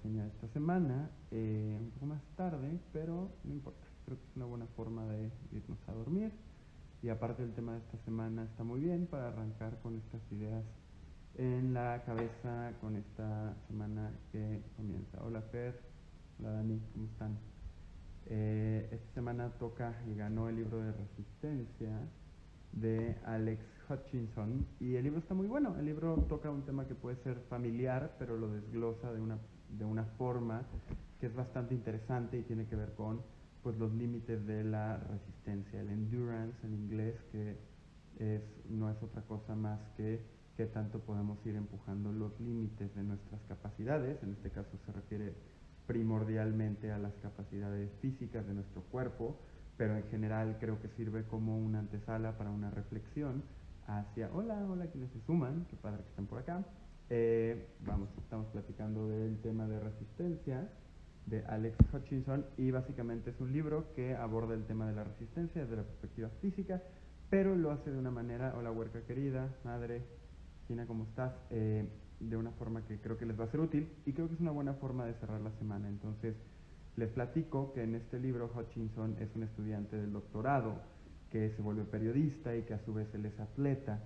reseña de esta semana, eh, un poco más tarde, pero no importa, creo que es una buena forma de irnos a dormir. Y aparte el tema de esta semana está muy bien para arrancar con estas ideas en la cabeza con esta semana que comienza. Hola Fer, hola Dani, ¿cómo están? Eh, esta semana toca y ganó el libro de Resistencia de Alex Hutchinson y el libro está muy bueno. El libro toca un tema que puede ser familiar, pero lo desglosa de una, de una forma que es bastante interesante y tiene que ver con pues, los límites de la resistencia, el endurance en inglés, que es, no es otra cosa más que qué tanto podemos ir empujando los límites de nuestras capacidades, en este caso se refiere primordialmente a las capacidades físicas de nuestro cuerpo, pero en general creo que sirve como una antesala para una reflexión hacia, hola, hola quienes se suman, qué padre que están por acá. Eh, vamos, estamos platicando del tema de resistencia de Alex Hutchinson y básicamente es un libro que aborda el tema de la resistencia desde la perspectiva física, pero lo hace de una manera, hola huerca querida, madre, Gina, ¿cómo estás? Eh, de una forma que creo que les va a ser útil y creo que es una buena forma de cerrar la semana. Entonces, les platico que en este libro Hutchinson es un estudiante del doctorado que se vuelve periodista y que a su vez él es atleta.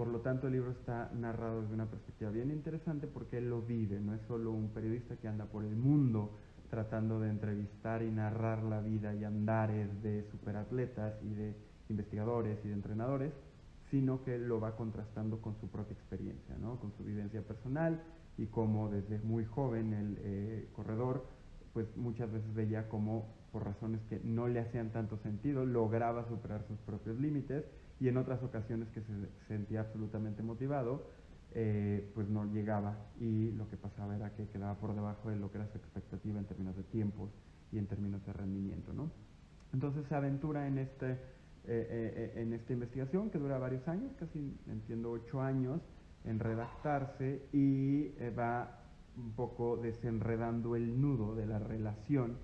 Por lo tanto, el libro está narrado desde una perspectiva bien interesante porque él lo vive, no es solo un periodista que anda por el mundo tratando de entrevistar y narrar la vida y andares de superatletas y de investigadores y de entrenadores, sino que lo va contrastando con su propia experiencia, ¿no? con su vivencia personal y como desde muy joven el eh, corredor, pues muchas veces veía como por razones que no le hacían tanto sentido, lograba superar sus propios límites y en otras ocasiones que se sentía absolutamente motivado, eh, pues no llegaba y lo que pasaba era que quedaba por debajo de lo que era su expectativa en términos de tiempos y en términos de rendimiento. ¿no? Entonces se aventura en, este, eh, eh, en esta investigación que dura varios años, casi entiendo ocho años, en redactarse y va un poco desenredando el nudo de la relación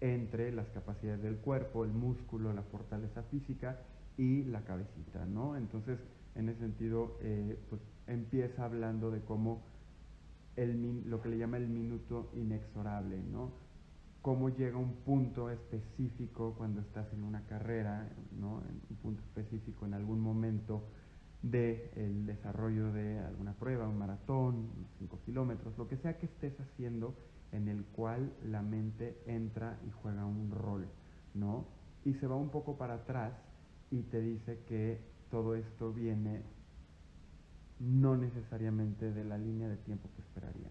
entre las capacidades del cuerpo, el músculo, la fortaleza física y la cabecita, ¿no? Entonces, en ese sentido, eh, pues empieza hablando de cómo el, lo que le llama el minuto inexorable, ¿no? Cómo llega un punto específico cuando estás en una carrera, ¿no? En un punto específico en algún momento del desarrollo de alguna prueba, un maratón, 5 kilómetros, lo que sea que estés haciendo en el cual la mente entra y juega un rol, ¿no? Y se va un poco para atrás y te dice que todo esto viene no necesariamente de la línea de tiempo que esperaría.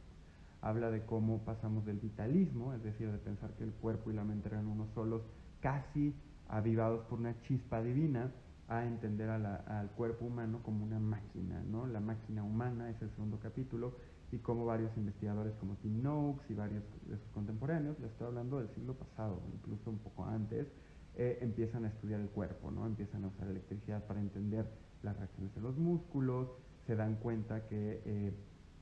Habla de cómo pasamos del vitalismo, es decir, de pensar que el cuerpo y la mente eran unos solos, casi avivados por una chispa divina, a entender al cuerpo humano como una máquina, ¿no? La máquina humana es el segundo capítulo y como varios investigadores como Tim Noakes y varios de sus contemporáneos, le estoy hablando del siglo pasado, incluso un poco antes, eh, empiezan a estudiar el cuerpo, ¿no? Empiezan a usar electricidad para entender las reacciones de los músculos, se dan cuenta que eh,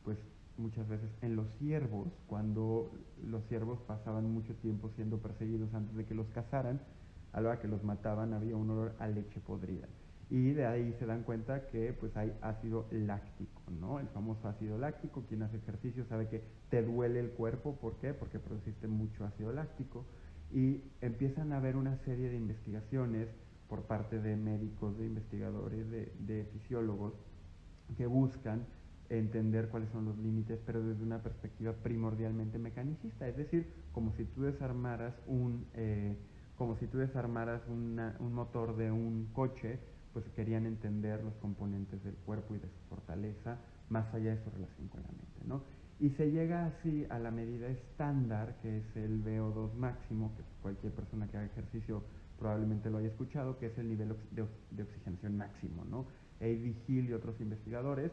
pues muchas veces en los ciervos, cuando los ciervos pasaban mucho tiempo siendo perseguidos antes de que los cazaran, a la hora que los mataban había un olor a leche podrida y de ahí se dan cuenta que pues hay ácido láctico, ¿no? El famoso ácido láctico, quien hace ejercicio sabe que te duele el cuerpo, ¿por qué? Porque produciste mucho ácido láctico y empiezan a haber una serie de investigaciones por parte de médicos, de investigadores, de, fisiólogos que buscan entender cuáles son los límites, pero desde una perspectiva primordialmente mecanicista, es decir, como si tú desarmaras un, eh, como si tú desarmaras un motor de un coche, pues querían entender los componentes del cuerpo y de su fortaleza, más allá de su relación con la mente, ¿no? Y se llega así a la medida estándar, que es el VO2 máximo, que cualquier persona que haga ejercicio probablemente lo haya escuchado, que es el nivel de, oxigenación máximo, ¿no? A.B. Hill y otros investigadores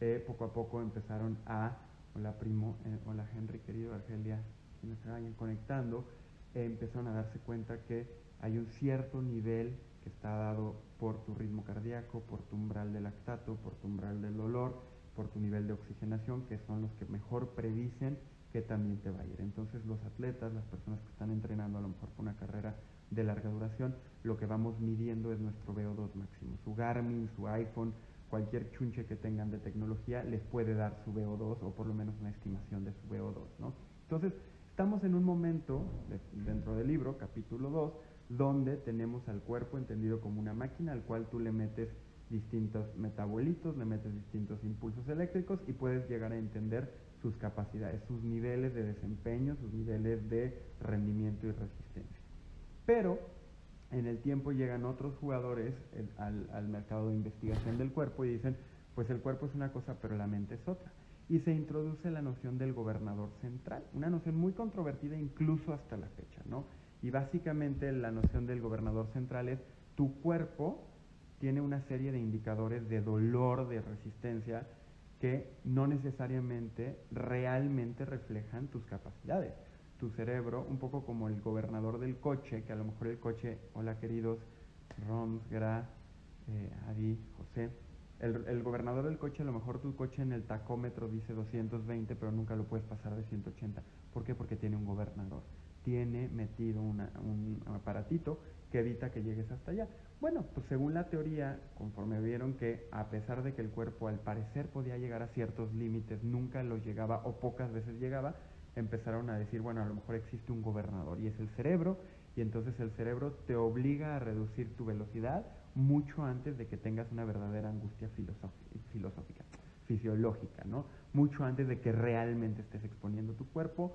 eh, poco a poco empezaron a, hola primo, eh, hola Henry querido, Argelia, quienes se vayan conectando, eh, empezaron a darse cuenta que hay un cierto nivel que está dado por tu ritmo cardíaco, por tu umbral de lactato, por tu umbral del dolor, por tu nivel de oxigenación, que son los que mejor predicen que también te va a ir. Entonces los atletas, las personas que están entrenando a lo mejor por una carrera de larga duración, lo que vamos midiendo es nuestro VO2 máximo. Su Garmin, su iPhone, cualquier chunche que tengan de tecnología les puede dar su VO2 o por lo menos una estimación de su VO2, ¿no? Entonces, estamos en un momento dentro del libro, capítulo 2, donde tenemos al cuerpo entendido como una máquina al cual tú le metes distintos metabolitos, le metes distintos impulsos eléctricos y puedes llegar a entender sus capacidades, sus niveles de desempeño, sus niveles de rendimiento y resistencia. Pero en el tiempo llegan otros jugadores al, al mercado de investigación del cuerpo y dicen, pues el cuerpo es una cosa, pero la mente es otra. Y se introduce la noción del gobernador central, una noción muy controvertida incluso hasta la fecha, ¿no? Y básicamente la noción del gobernador central es tu cuerpo tiene una serie de indicadores de dolor, de resistencia, que no necesariamente realmente reflejan tus capacidades. Tu cerebro, un poco como el gobernador del coche, que a lo mejor el coche, hola queridos, Roms, Gra, eh, Adi, José, el, el, gobernador del coche, a lo mejor tu coche en el tacómetro dice 220, pero nunca lo puedes pasar de 180. ¿Por qué? Porque tiene un gobernador. Tiene metido un aparatito que evita que llegues hasta allá. Bueno, pues según la teoría, conforme vieron que a pesar de que el cuerpo al parecer podía llegar a ciertos límites, nunca los llegaba o pocas veces llegaba, empezaron a decir, bueno, a lo mejor existe un gobernador y es el cerebro, y entonces el cerebro te obliga a reducir tu velocidad mucho antes de que tengas una verdadera angustia filosófica, fisiológica, ¿no? Mucho antes de que realmente estés exponiendo tu cuerpo,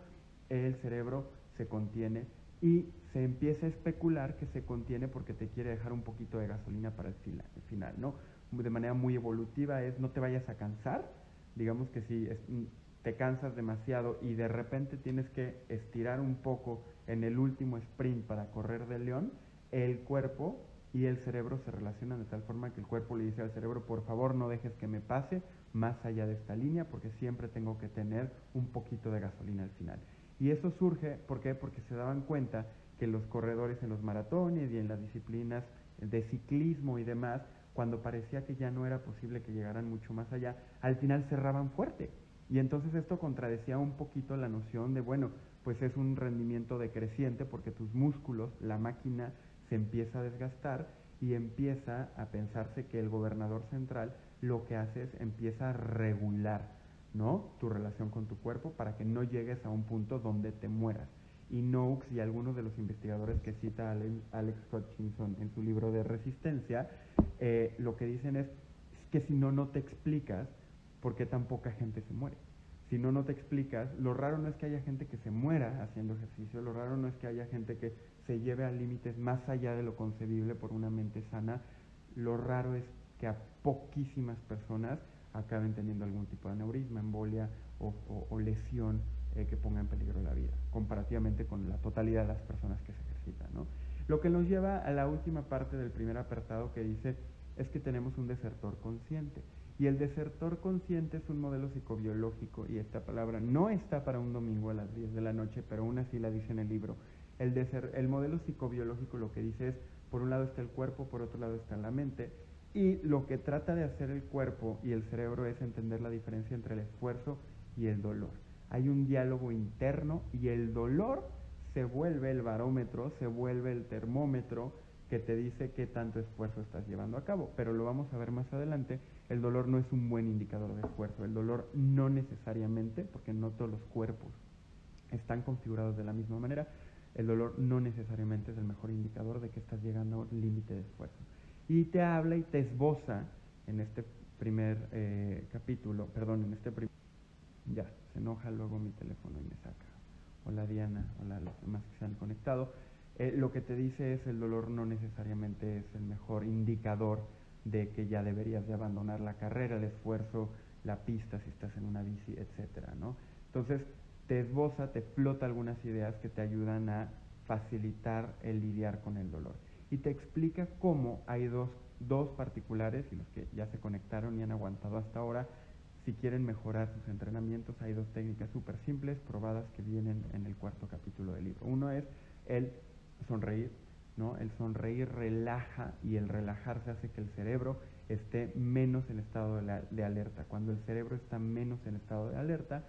el cerebro se contiene y se empieza a especular que se contiene porque te quiere dejar un poquito de gasolina para el final, ¿no? De manera muy evolutiva es no te vayas a cansar, digamos que si mm, te cansas demasiado y de repente tienes que estirar un poco en el último sprint para correr de león, el cuerpo y el cerebro se relacionan de tal forma que el cuerpo le dice al cerebro, por favor no dejes que me pase más allá de esta línea porque siempre tengo que tener un poquito de gasolina al final. Y eso surge, ¿por qué? Porque se daban cuenta que los corredores en los maratones y en las disciplinas de ciclismo y demás, cuando parecía que ya no era posible que llegaran mucho más allá, al final cerraban fuerte. Y entonces esto contradecía un poquito la noción de, bueno, pues es un rendimiento decreciente porque tus músculos, la máquina se empieza a desgastar y empieza a pensarse que el gobernador central lo que hace es empieza a regular ¿no? Tu relación con tu cuerpo para que no llegues a un punto donde te mueras. Y Noakes y algunos de los investigadores que cita Alex Hutchinson en su libro de Resistencia, eh, lo que dicen es que si no, no te explicas por qué tan poca gente se muere. Si no, no te explicas, lo raro no es que haya gente que se muera haciendo ejercicio, lo raro no es que haya gente que se lleve a límites más allá de lo concebible por una mente sana, lo raro es que a poquísimas personas acaben teniendo algún tipo de aneurisma, embolia o, lesión eh, que ponga en peligro la vida, comparativamente con la totalidad de las personas que se ejercitan. ¿no? Lo que nos lleva a la última parte del primer apartado que dice es que tenemos un desertor consciente. Y el desertor consciente es un modelo psicobiológico y esta palabra no está para un domingo a las 10 de la noche, pero aún así la dice en el libro. El, el modelo psicobiológico lo que dice es, por un lado está el cuerpo, por otro lado está la mente, y lo que trata de hacer el cuerpo y el cerebro es entender la diferencia entre el esfuerzo y el dolor. Hay un diálogo interno y el dolor se vuelve el barómetro, se vuelve el termómetro que te dice qué tanto esfuerzo estás llevando a cabo. Pero lo vamos a ver más adelante, el dolor no es un buen indicador de esfuerzo. El dolor no necesariamente, porque no todos los cuerpos están configurados de la misma manera, el dolor no necesariamente es el mejor indicador de que estás llegando al límite de esfuerzo y te habla y te esboza en este primer eh, capítulo, perdón, en este primer... Ya, se enoja luego mi teléfono y me saca. Hola Diana, hola los demás que se han conectado. Eh, lo que te dice es el dolor no necesariamente es el mejor indicador de que ya deberías de abandonar la carrera, el esfuerzo, la pista si estás en una bici, etcétera, ¿no? Entonces, te esboza, te flota algunas ideas que te ayudan a facilitar el lidiar con el dolor y te explica cómo hay dos, dos particulares y los que ya se conectaron y han aguantado hasta ahora, si quieren mejorar sus entrenamientos, hay dos técnicas súper simples, probadas, que vienen en el cuarto capítulo del libro. Uno es el sonreír, ¿no? El sonreír relaja y el relajarse hace que el cerebro esté menos en estado de, de alerta. Cuando el cerebro está menos en estado de alerta,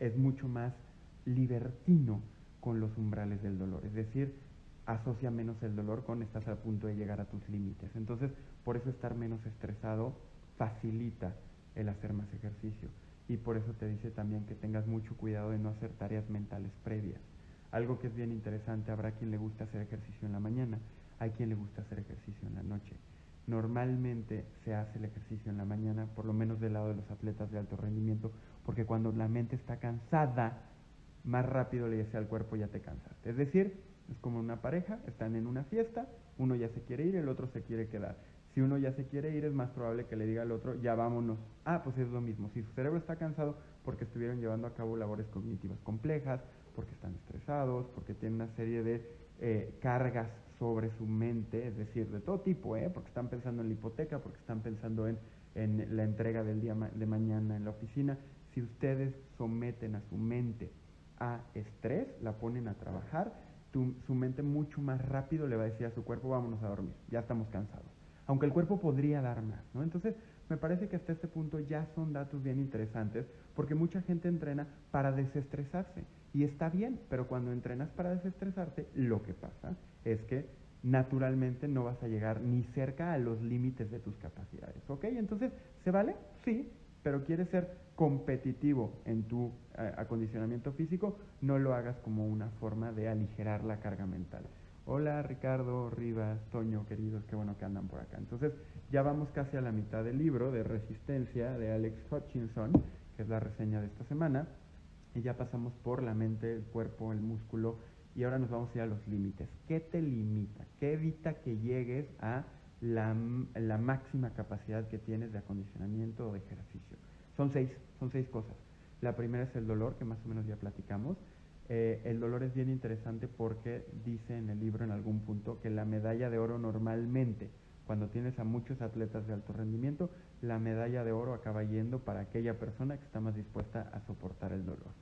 es mucho más libertino con los umbrales del dolor. Es decir, asocia menos el dolor con estás a punto de llegar a tus límites. Entonces, por eso estar menos estresado facilita el hacer más ejercicio. Y por eso te dice también que tengas mucho cuidado de no hacer tareas mentales previas. Algo que es bien interesante, habrá quien le gusta hacer ejercicio en la mañana, hay quien le gusta hacer ejercicio en la noche. Normalmente se hace el ejercicio en la mañana, por lo menos del lado de los atletas de alto rendimiento, porque cuando la mente está cansada, más rápido le dice al cuerpo ya te cansaste. Es decir, es como una pareja, están en una fiesta, uno ya se quiere ir, el otro se quiere quedar. Si uno ya se quiere ir, es más probable que le diga al otro, ya vámonos. Ah, pues es lo mismo. Si su cerebro está cansado porque estuvieron llevando a cabo labores cognitivas complejas, porque están estresados, porque tienen una serie de eh, cargas sobre su mente, es decir, de todo tipo, ¿eh? porque están pensando en la hipoteca, porque están pensando en, en la entrega del día de mañana en la oficina. Si ustedes someten a su mente a estrés, la ponen a trabajar, su mente mucho más rápido le va a decir a su cuerpo, vámonos a dormir, ya estamos cansados. Aunque el cuerpo podría dar más, ¿no? Entonces, me parece que hasta este punto ya son datos bien interesantes, porque mucha gente entrena para desestresarse. Y está bien, pero cuando entrenas para desestresarte, lo que pasa es que naturalmente no vas a llegar ni cerca a los límites de tus capacidades. ¿Ok? Entonces, ¿se vale? Sí, pero quieres ser competitivo en tu eh, acondicionamiento físico, no lo hagas como una forma de aligerar la carga mental. Hola Ricardo, Rivas, Toño, queridos, qué bueno que andan por acá. Entonces ya vamos casi a la mitad del libro de Resistencia de Alex Hutchinson, que es la reseña de esta semana, y ya pasamos por la mente, el cuerpo, el músculo, y ahora nos vamos a ir a los límites. ¿Qué te limita? ¿Qué evita que llegues a la, la máxima capacidad que tienes de acondicionamiento o de ejercicio? Son seis, son seis cosas. La primera es el dolor, que más o menos ya platicamos. Eh, el dolor es bien interesante porque dice en el libro en algún punto que la medalla de oro normalmente, cuando tienes a muchos atletas de alto rendimiento, la medalla de oro acaba yendo para aquella persona que está más dispuesta a soportar el dolor.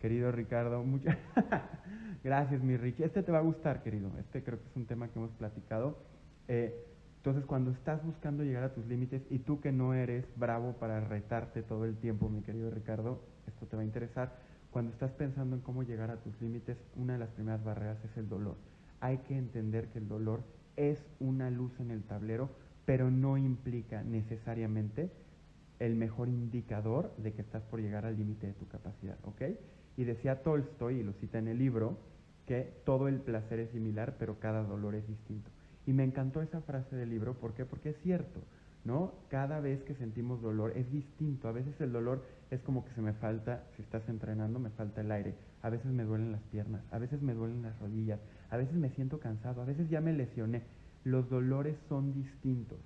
Querido Ricardo, muchas gracias mi Richie. Este te va a gustar, querido. Este creo que es un tema que hemos platicado. Eh, entonces, cuando estás buscando llegar a tus límites y tú que no eres bravo para retarte todo el tiempo, mi querido Ricardo, esto te va a interesar. Cuando estás pensando en cómo llegar a tus límites, una de las primeras barreras es el dolor. Hay que entender que el dolor es una luz en el tablero, pero no implica necesariamente el mejor indicador de que estás por llegar al límite de tu capacidad, ¿ok? Y decía Tolstoy, y lo cita en el libro, que todo el placer es similar, pero cada dolor es distinto. Y me encantó esa frase del libro, ¿por qué? Porque es cierto, ¿no? Cada vez que sentimos dolor es distinto. A veces el dolor es como que se me falta, si estás entrenando, me falta el aire. A veces me duelen las piernas, a veces me duelen las rodillas, a veces me siento cansado, a veces ya me lesioné. Los dolores son distintos.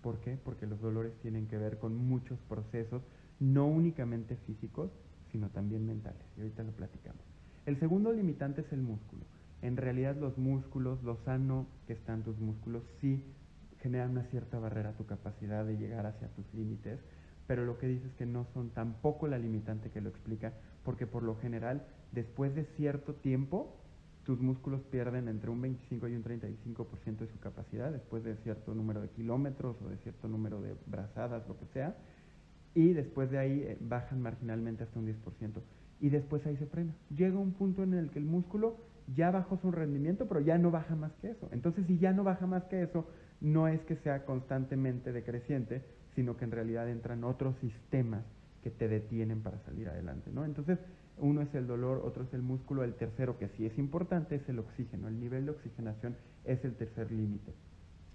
¿Por qué? Porque los dolores tienen que ver con muchos procesos, no únicamente físicos, sino también mentales. Y ahorita lo platicamos. El segundo limitante es el músculo en realidad los músculos, lo sano que están tus músculos, sí generan una cierta barrera a tu capacidad de llegar hacia tus límites, pero lo que dices es que no son tampoco la limitante que lo explica, porque por lo general, después de cierto tiempo, tus músculos pierden entre un 25 y un 35% de su capacidad, después de cierto número de kilómetros o de cierto número de brazadas, lo que sea, y después de ahí eh, bajan marginalmente hasta un 10%, y después ahí se frena. Llega un punto en el que el músculo ya bajó su rendimiento, pero ya no baja más que eso. Entonces, si ya no baja más que eso, no es que sea constantemente decreciente, sino que en realidad entran otros sistemas que te detienen para salir adelante, ¿no? Entonces, uno es el dolor, otro es el músculo, el tercero que sí es importante es el oxígeno. El nivel de oxigenación es el tercer límite.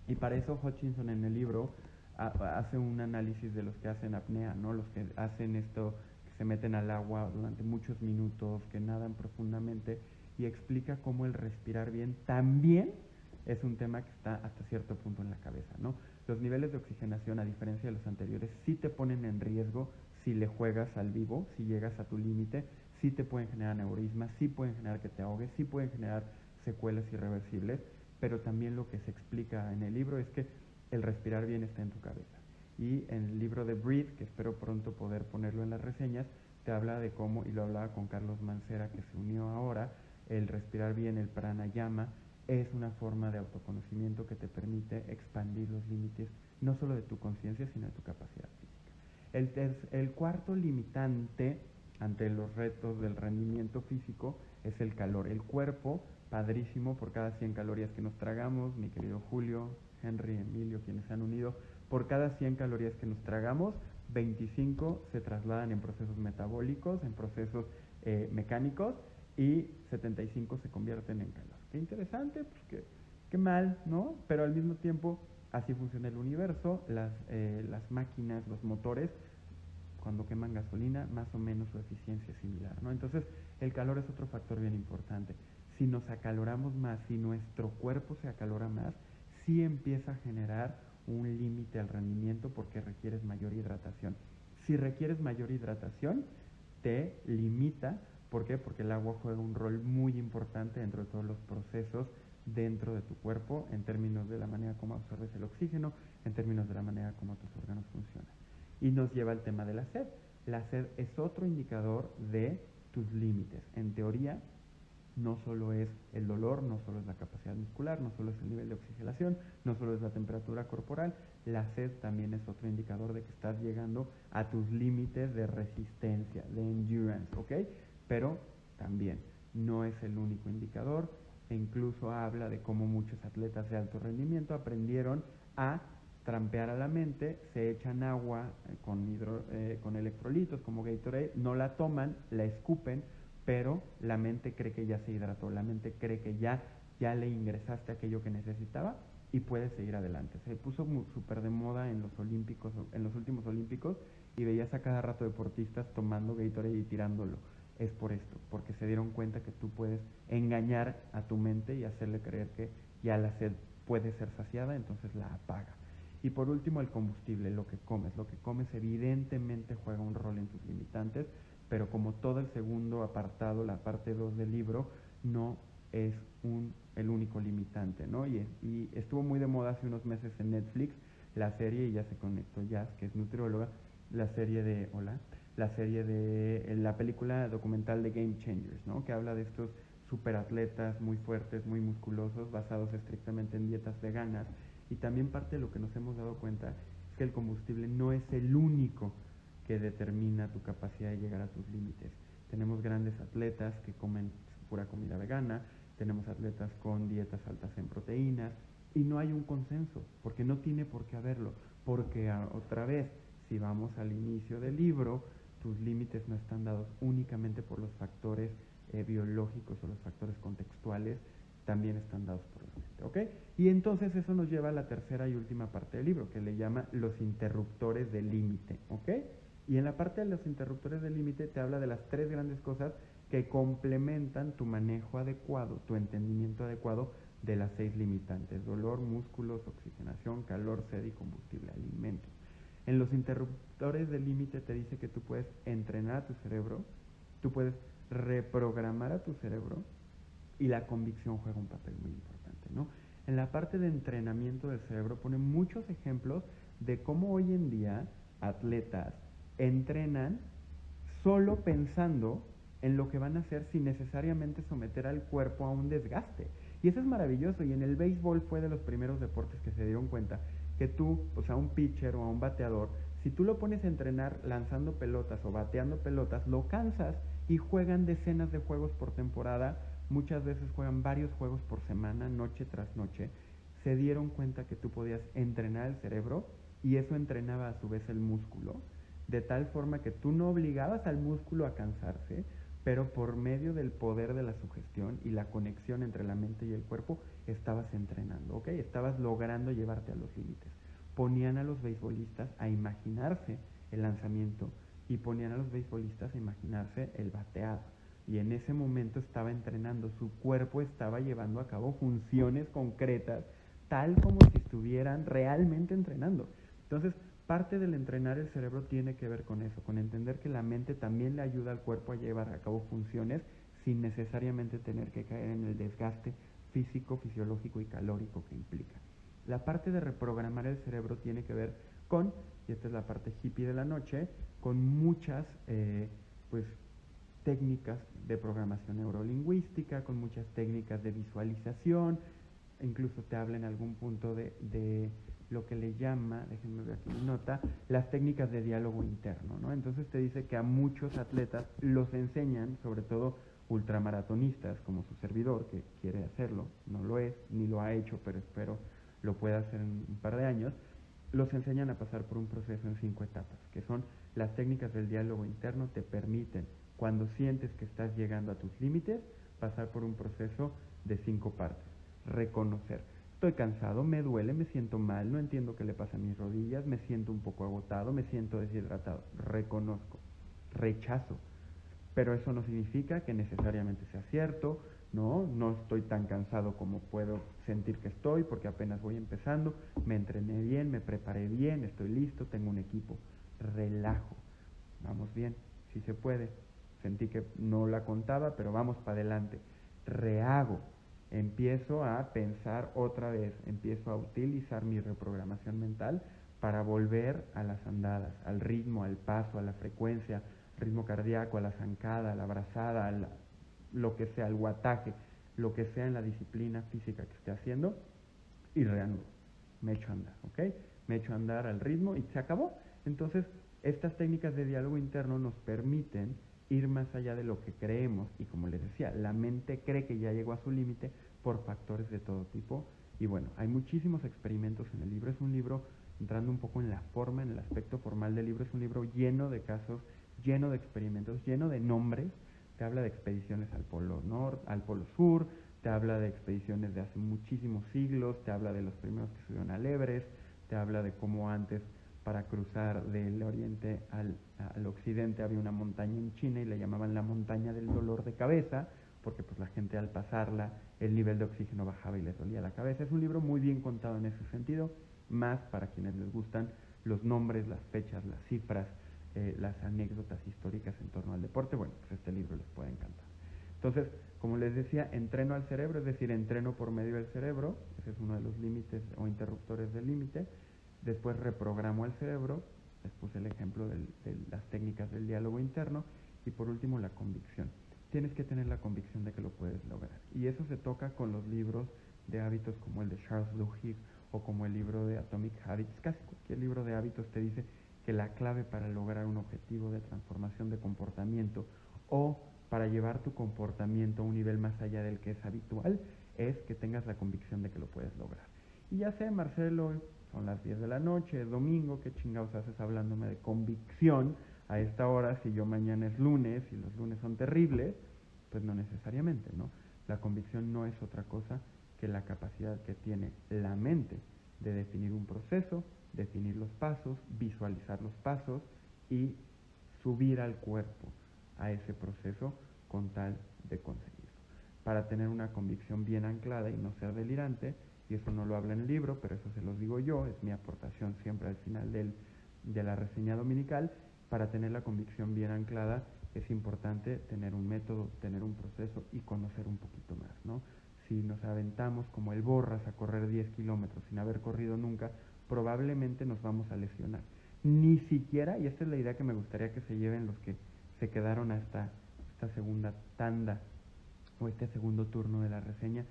Y para eso Hutchinson en el libro hace un análisis de los que hacen apnea, ¿no? Los que hacen esto, que se meten al agua durante muchos minutos, que nadan profundamente y explica cómo el respirar bien también es un tema que está hasta cierto punto en la cabeza, ¿no? Los niveles de oxigenación, a diferencia de los anteriores, sí te ponen en riesgo si le juegas al vivo, si llegas a tu límite, sí te pueden generar neurismas, sí pueden generar que te ahogues, sí pueden generar secuelas irreversibles, pero también lo que se explica en el libro es que el respirar bien está en tu cabeza. Y en el libro de Breathe, que espero pronto poder ponerlo en las reseñas, te habla de cómo, y lo hablaba con Carlos Mancera, que se unió ahora, el respirar bien, el pranayama, es una forma de autoconocimiento que te permite expandir los límites no solo de tu conciencia, sino de tu capacidad física. El, el cuarto limitante ante los retos del rendimiento físico es el calor. El cuerpo, padrísimo por cada 100 calorías que nos tragamos, mi querido Julio, Henry, Emilio, quienes se han unido, por cada 100 calorías que nos tragamos, 25 se trasladan en procesos metabólicos, en procesos eh, mecánicos y 75 se convierten en calor. Qué interesante, pues qué, mal, ¿no? Pero al mismo tiempo así funciona el universo, las, eh, las máquinas, los motores, cuando queman gasolina, más o menos su eficiencia es similar, ¿no? Entonces, el calor es otro factor bien importante. Si nos acaloramos más, si nuestro cuerpo se acalora más, sí empieza a generar un límite al rendimiento porque requieres mayor hidratación. Si requieres mayor hidratación, te limita. ¿Por qué? Porque el agua juega un rol muy importante dentro de todos los procesos dentro de tu cuerpo en términos de la manera como absorbes el oxígeno, en términos de la manera como tus órganos funcionan. Y nos lleva al tema de la sed. La sed es otro indicador de tus límites. En teoría, no solo es el dolor, no solo es la capacidad muscular, no solo es el nivel de oxigenación, no solo es la temperatura corporal, la sed también es otro indicador de que estás llegando a tus límites de resistencia, de endurance, ¿ok? Pero también no es el único indicador, e incluso habla de cómo muchos atletas de alto rendimiento aprendieron a trampear a la mente, se echan agua eh, con, hidro, eh, con electrolitos como Gatorade, no la toman, la escupen, pero la mente cree que ya se hidrató, la mente cree que ya, ya le ingresaste aquello que necesitaba y puede seguir adelante. Se puso súper de moda en los olímpicos, en los últimos olímpicos y veías a cada rato deportistas tomando Gatorade y tirándolo. Es por esto, porque se dieron cuenta que tú puedes engañar a tu mente y hacerle creer que ya la sed puede ser saciada, entonces la apaga. Y por último, el combustible, lo que comes. Lo que comes evidentemente juega un rol en tus limitantes, pero como todo el segundo apartado, la parte 2 del libro, no es un, el único limitante, ¿no? Y, y, estuvo muy de moda hace unos meses en Netflix la serie, y ya se conectó Jazz, que es nutrióloga, la serie de, hola, la serie de, la película documental de Game Changers, ¿no? Que habla de estos superatletas muy fuertes, muy musculosos, basados estrictamente en dietas veganas. Y también parte de lo que nos hemos dado cuenta es que el combustible no es el único que determina tu capacidad de llegar a tus límites. Tenemos grandes atletas que comen pura comida vegana, tenemos atletas con dietas altas en proteínas y no hay un consenso, porque no tiene por qué haberlo, porque otra vez, si vamos al inicio del libro, tus límites no están dados únicamente por los factores eh, biológicos o los factores contextuales, también están dados por la mente, ¿ok? Y entonces eso nos lleva a la tercera y última parte del libro, que le llama los interruptores del límite, ¿ok? Y en la parte de los interruptores del límite te habla de las tres grandes cosas que complementan tu manejo adecuado, tu entendimiento adecuado de las seis limitantes, dolor, músculos, oxigenación, calor, sed y combustible, alimentos. En los interruptores del límite te dice que tú puedes entrenar a tu cerebro, tú puedes reprogramar a tu cerebro y la convicción juega un papel muy importante, ¿no? En la parte de entrenamiento del cerebro pone muchos ejemplos de cómo hoy en día atletas entrenan solo pensando en lo que van a hacer sin necesariamente someter al cuerpo a un desgaste. Y eso es maravilloso. Y en el béisbol fue de los primeros deportes que se dieron cuenta que tú, o sea, un pitcher o a un bateador, si tú lo pones a entrenar lanzando pelotas o bateando pelotas, lo cansas y juegan decenas de juegos por temporada, muchas veces juegan varios juegos por semana, noche tras noche. Se dieron cuenta que tú podías entrenar el cerebro y eso entrenaba a su vez el músculo de tal forma que tú no obligabas al músculo a cansarse, pero por medio del poder de la sugestión y la conexión entre la mente y el cuerpo, estabas entrenando, ¿ok? Estabas logrando llevarte a los límites. Ponían a los beisbolistas a imaginarse el lanzamiento y ponían a los beisbolistas a imaginarse el bateado. Y en ese momento estaba entrenando, su cuerpo estaba llevando a cabo funciones concretas, tal como si estuvieran realmente entrenando. Entonces, parte del entrenar el cerebro tiene que ver con eso, con entender que la mente también le ayuda al cuerpo a llevar a cabo funciones sin necesariamente tener que caer en el desgaste físico, fisiológico y calórico que implica. La parte de reprogramar el cerebro tiene que ver con, y esta es la parte hippie de la noche, con muchas eh, pues, técnicas de programación neurolingüística, con muchas técnicas de visualización, incluso te habla en algún punto de lo que le llama, déjenme ver aquí mi nota, las técnicas de diálogo interno, ¿no? Entonces te dice que a muchos atletas los enseñan, sobre todo ultramaratonistas como su servidor, que quiere hacerlo, no lo es, ni lo ha hecho, pero espero lo pueda hacer en un par de años, los enseñan a pasar por un proceso en cinco etapas, que son las técnicas del diálogo interno te permiten, cuando sientes que estás llegando a tus límites, pasar por un proceso de cinco partes. Reconocer. Estoy cansado, me duele, me siento mal, no entiendo qué le pasa a mis rodillas, me siento un poco agotado, me siento deshidratado. Reconozco. Rechazo. Pero eso no significa que necesariamente sea cierto, ¿no? No estoy tan cansado como puedo sentir que estoy porque apenas voy empezando, me entrené bien, me preparé bien, estoy listo, tengo un equipo. Relajo. Vamos bien, si se puede. Sentí que no la contaba, pero vamos para adelante. Rehago. Empiezo a pensar otra vez, empiezo a utilizar mi reprogramación mental para volver a las andadas, al ritmo, al paso, a la frecuencia, ritmo cardíaco, a la zancada, a la abrazada, a lo que sea, al guataje, lo que sea en la disciplina física que esté haciendo, y reanudo. Me echo a andar, ¿ok? Me echo a andar al ritmo y se acabó. Entonces, estas técnicas de diálogo interno nos permiten ir más allá de lo que creemos. Y como les decía, la mente cree que ya llegó a su límite por factores de todo tipo. Y bueno, hay muchísimos experimentos en el libro, es un libro entrando un poco en la forma, en el aspecto formal del libro, es un libro lleno de casos lleno de experimentos, lleno de nombres, te habla de expediciones al polo norte, al polo sur, te habla de expediciones de hace muchísimos siglos, te habla de los primeros que subieron al Everest, te habla de cómo antes para cruzar del oriente al, al, occidente había una montaña en China y le llamaban la montaña del dolor de cabeza, porque pues la gente al pasarla el nivel de oxígeno bajaba y les dolía la cabeza. Es un libro muy bien contado en ese sentido, más para quienes les gustan los nombres, las fechas, las cifras, eh, las anécdotas históricas en torno al deporte, bueno, pues este libro les puede encantar. Entonces, como les decía, entreno al cerebro, es decir, entreno por medio del cerebro, ese es uno de los límites o interruptores del límite, después reprogramo al cerebro, les puse el ejemplo de las técnicas del diálogo interno, y por último la convicción. Tienes que tener la convicción de que lo puedes lograr. Y eso se toca con los libros de hábitos como el de Charles Duhigg o como el libro de Atomic Habits. Casi cualquier libro de hábitos te dice que la clave para lograr un objetivo de transformación de comportamiento o para llevar tu comportamiento a un nivel más allá del que es habitual es que tengas la convicción de que lo puedes lograr. Y ya sé, Marcelo, son las 10 de la noche, domingo, ¿qué chingados haces hablándome de convicción a esta hora si yo mañana es lunes y los lunes son terribles? Pues no necesariamente, ¿no? La convicción no es otra cosa que la capacidad que tiene la mente de definir un proceso, definir los pasos, visualizar los pasos y subir al cuerpo a ese proceso con tal de conseguirlo. Para tener una convicción bien anclada y no ser delirante, y eso no lo habla en el libro, pero eso se los digo yo, es mi aportación siempre al final de la reseña dominical, para tener la convicción bien anclada es importante tener un método, tener un proceso y conocer un poquito más, ¿no? Si nos aventamos como el borras a correr 10 kilómetros sin haber corrido nunca, probablemente nos vamos a lesionar. Ni siquiera, y esta es la idea que me gustaría que se lleven los que se quedaron hasta esta segunda tanda o este segundo turno de la reseña,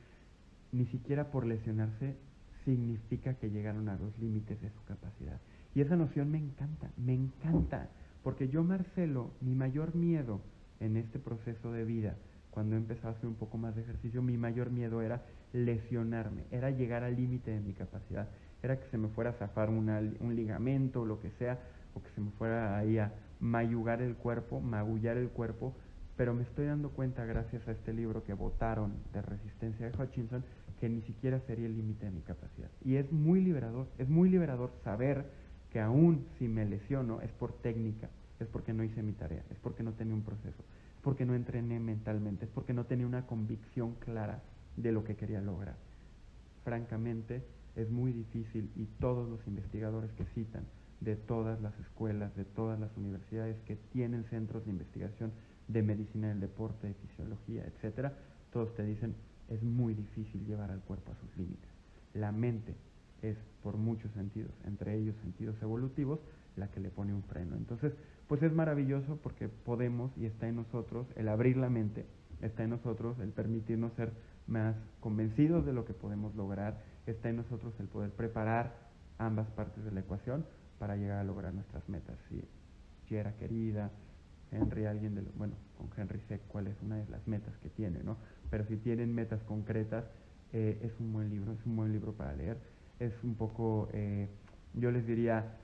ni siquiera por lesionarse significa que llegaron a los límites de su capacidad. Y esa noción me encanta, me encanta, porque yo, Marcelo, mi mayor miedo en este proceso de vida, cuando empezado a hacer un poco más de ejercicio, mi mayor miedo era lesionarme, era llegar al límite de mi capacidad era que se me fuera a zafar un ligamento o lo que sea, o que se me fuera ahí a mayugar el cuerpo, magullar el cuerpo, pero me estoy dando cuenta gracias a este libro que votaron de resistencia de Hutchinson que ni siquiera sería el límite de mi capacidad. Y es muy liberador, es muy liberador saber que aún si me lesiono es por técnica, es porque no hice mi tarea, es porque no tenía un proceso, es porque no entrené mentalmente, es porque no tenía una convicción clara de lo que quería lograr. Francamente, es muy difícil y todos los investigadores que citan de todas las escuelas, de todas las universidades que tienen centros de investigación de medicina del deporte, de fisiología, etcétera, todos te dicen es muy difícil llevar al cuerpo a sus límites. La mente es por muchos sentidos, entre ellos sentidos evolutivos, la que le pone un freno. Entonces, pues es maravilloso porque podemos y está en nosotros el abrir la mente, está en nosotros el permitirnos ser más convencidos de lo que podemos lograr, está en nosotros el poder preparar ambas partes de la ecuación para llegar a lograr nuestras metas. Si, querida, Henry, alguien de bueno, con Henry sé cuál es una de las metas que tiene, ¿no? Pero si tienen metas concretas, eh, es un buen libro, es un buen libro para leer. Es un poco, eh, yo les diría,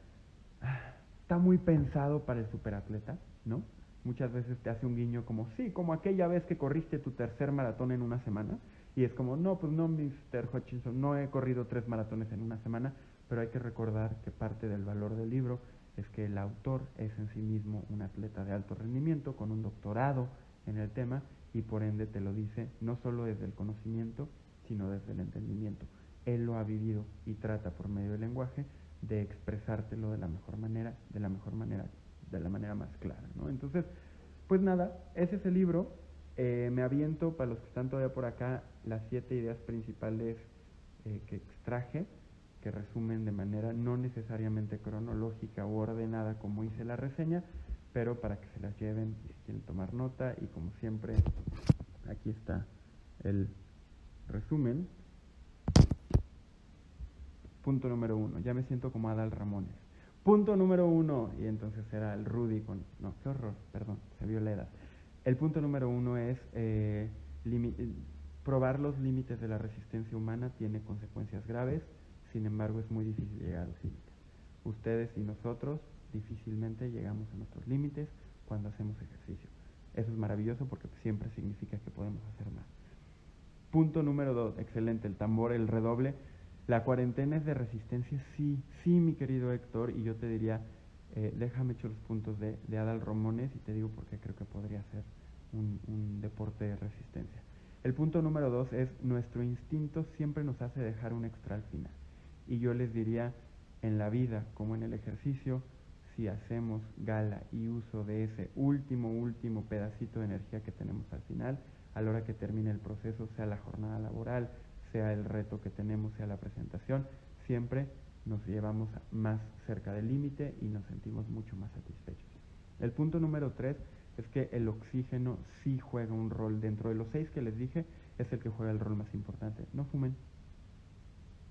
está muy pensado para el superatleta, ¿no? Muchas veces te hace un guiño como, sí, como aquella vez que corriste tu tercer maratón en una semana. Y es como, no, pues no, Mr. Hutchinson, no he corrido tres maratones en una semana, pero hay que recordar que parte del valor del libro es que el autor es en sí mismo un atleta de alto rendimiento con un doctorado en el tema y por ende te lo dice no solo desde el conocimiento, sino desde el entendimiento. Él lo ha vivido y trata por medio del lenguaje de expresártelo de la mejor manera, de la mejor manera, de la manera más clara, ¿no? Entonces, pues nada, ese es el libro. Eh, me aviento, para los que están todavía por acá, las siete ideas principales eh, que extraje, que resumen de manera no necesariamente cronológica o ordenada como hice la reseña, pero para que se las lleven si quieren tomar nota. Y como siempre, aquí está el resumen. Punto número uno, ya me siento como Adal Ramones. Punto número uno, y entonces era el Rudy con... No, qué horror, perdón, se vio la edad. El punto número uno es eh, probar los límites de la resistencia humana tiene consecuencias graves, sin embargo es muy difícil llegar a los límites. Ustedes y nosotros difícilmente llegamos a nuestros límites cuando hacemos ejercicio. Eso es maravilloso porque siempre significa que podemos hacer más. Punto número dos, excelente, el tambor, el redoble. La cuarentena es de resistencia, sí, sí, mi querido Héctor, y yo te diría, eh, déjame echar los puntos de, Adal Romones y te digo por qué creo que podría ser un deporte de resistencia. El punto número dos es nuestro instinto siempre nos hace dejar un extra al final. Y yo les diría, en la vida como en el ejercicio, si hacemos gala y uso de ese último, último pedacito de energía que tenemos al final, a la hora que termine el proceso, sea la jornada laboral, sea el reto que tenemos, sea la presentación, siempre nos llevamos más cerca del límite y nos sentimos mucho más satisfechos. El punto número tres es que el oxígeno sí juega un rol. Dentro de los seis que les dije, es el que juega el rol más importante. No fumen.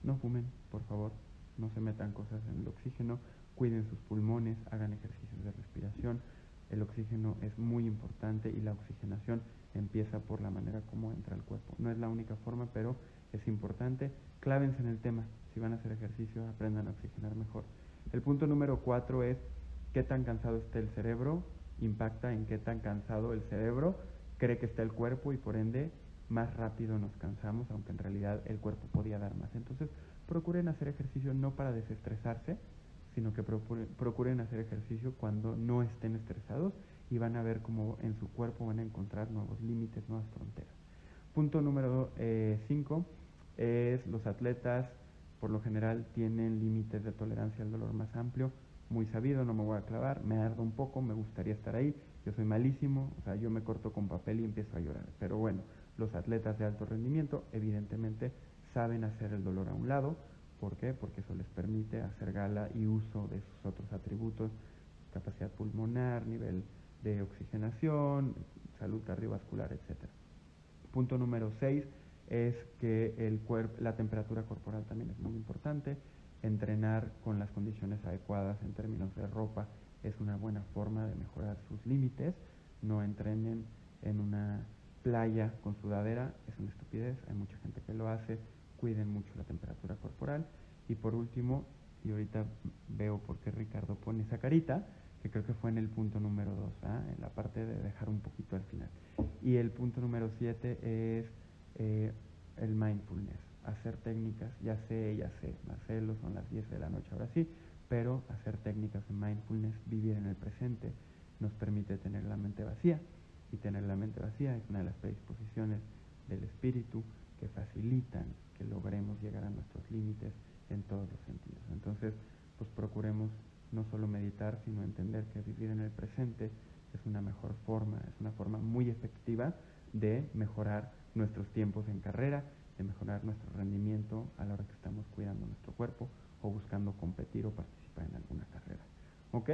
No fumen, por favor. No se metan cosas en el oxígeno. Cuiden sus pulmones, hagan ejercicios de respiración. El oxígeno es muy importante y la oxigenación empieza por la manera como entra al cuerpo. No es la única forma, pero es importante. Clávense en el tema. Si van a hacer ejercicio, aprendan a oxigenar mejor. El punto número cuatro es qué tan cansado está el cerebro impacta en qué tan cansado el cerebro cree que está el cuerpo y por ende más rápido nos cansamos, aunque en realidad el cuerpo podía dar más. Entonces, procuren hacer ejercicio no para desestresarse, sino que procuren hacer ejercicio cuando no estén estresados y van a ver cómo en su cuerpo van a encontrar nuevos límites, nuevas fronteras. Punto número 5 eh, es los atletas por lo general tienen límites de tolerancia al dolor más amplio muy sabido, no me voy a clavar, me ardo un poco, me gustaría estar ahí, yo soy malísimo, o sea, yo me corto con papel y empiezo a llorar. Pero bueno, los atletas de alto rendimiento evidentemente saben hacer el dolor a un lado, ¿por qué? Porque eso les permite hacer gala y uso de sus otros atributos, capacidad pulmonar, nivel de oxigenación, salud cardiovascular, etc. Punto número 6 es que el la temperatura corporal también es muy importante entrenar con las condiciones adecuadas en términos de ropa es una buena forma de mejorar sus límites. No entrenen en una playa con sudadera, es una estupidez, hay mucha gente que lo hace, cuiden mucho la temperatura corporal. Y por último, y ahorita veo por qué Ricardo pone esa carita, que creo que fue en el punto número 2, ¿ah? en la parte de dejar un poquito al final. Y el punto número 7 es eh, el mindfulness hacer técnicas, ya sé, ya sé, Marcelo, son las 10 de la noche ahora sí, pero hacer técnicas de mindfulness, vivir en el presente, nos permite tener la mente vacía. Y tener la mente vacía es una de las predisposiciones del espíritu que facilitan que logremos llegar a nuestros límites en todos los sentidos. Entonces, pues procuremos no solo meditar, sino entender que vivir en el presente es una mejor forma, es una forma muy efectiva de mejorar nuestros tiempos en carrera de mejorar nuestro rendimiento a la hora que estamos cuidando nuestro cuerpo o buscando competir o participar en alguna carrera. ¿Ok?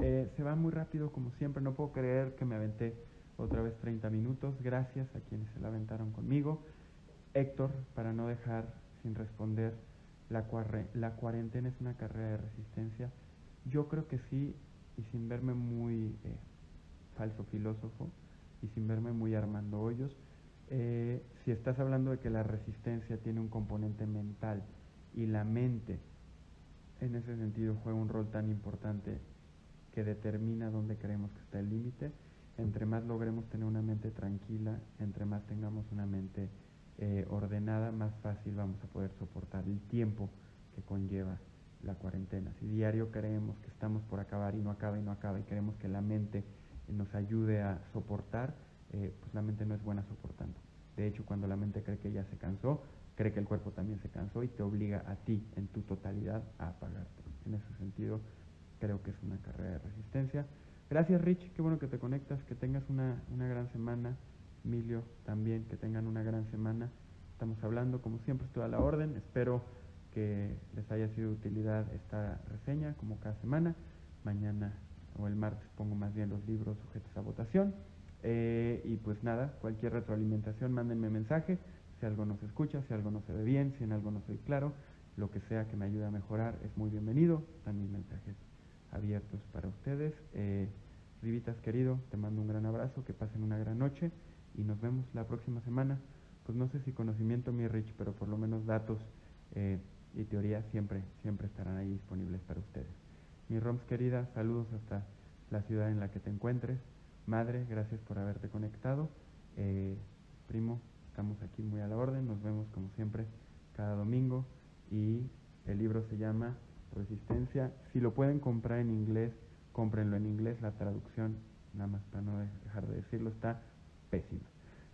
Eh, se va muy rápido como siempre, no puedo creer que me aventé otra vez 30 minutos, gracias a quienes se la aventaron conmigo. Héctor, para no dejar sin responder, la, la cuarentena es una carrera de resistencia. Yo creo que sí, y sin verme muy eh, falso filósofo, y sin verme muy armando hoyos, eh, si estás hablando de que la resistencia tiene un componente mental y la mente en ese sentido juega un rol tan importante que determina dónde creemos que está el límite. Entre más logremos tener una mente tranquila, entre más tengamos una mente eh, ordenada, más fácil vamos a poder soportar el tiempo que conlleva la cuarentena. Si diario creemos que estamos por acabar y no acaba y no acaba y queremos que la mente nos ayude a soportar, eh, pues la mente no es buena soportando. De hecho, cuando la mente cree que ya se cansó, cree que el cuerpo también se cansó y te obliga a ti en tu totalidad a apagarte. En ese sentido, creo que es una carrera de resistencia. Gracias Rich, qué bueno que te conectas, que tengas una, una gran semana. Emilio también, que tengan una gran semana. Estamos hablando, como siempre, estoy a la orden. Espero que les haya sido de utilidad esta reseña, como cada semana. Mañana o el martes pongo más bien los libros sujetos a votación. Eh, y pues nada, cualquier retroalimentación, mándenme mensaje. Si algo no se escucha, si algo no se ve bien, si en algo no soy claro, lo que sea que me ayude a mejorar es muy bienvenido. Están mis mensajes abiertos para ustedes. Eh, Rivitas querido, te mando un gran abrazo, que pasen una gran noche y nos vemos la próxima semana. Pues no sé si conocimiento mi Rich, pero por lo menos datos eh, y teoría siempre, siempre estarán ahí disponibles para ustedes. Mi Roms querida, saludos hasta la ciudad en la que te encuentres. Madre, gracias por haberte conectado. Eh, primo, estamos aquí muy a la orden. Nos vemos como siempre cada domingo. Y el libro se llama Resistencia. Si lo pueden comprar en inglés, cómprenlo en inglés. La traducción, nada más para no dejar de decirlo, está pésima.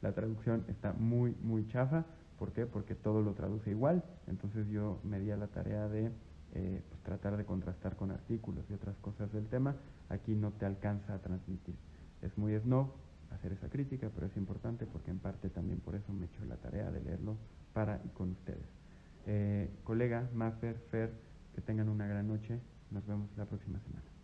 La traducción está muy, muy chafa. ¿Por qué? Porque todo lo traduce igual. Entonces yo me di a la tarea de eh, pues, tratar de contrastar con artículos y otras cosas del tema. Aquí no te alcanza a transmitir. Es muy snob hacer esa crítica, pero es importante porque en parte también por eso me he la tarea de leerlo para y con ustedes. Eh, colega, Maffer, Fer, que tengan una gran noche. Nos vemos la próxima semana.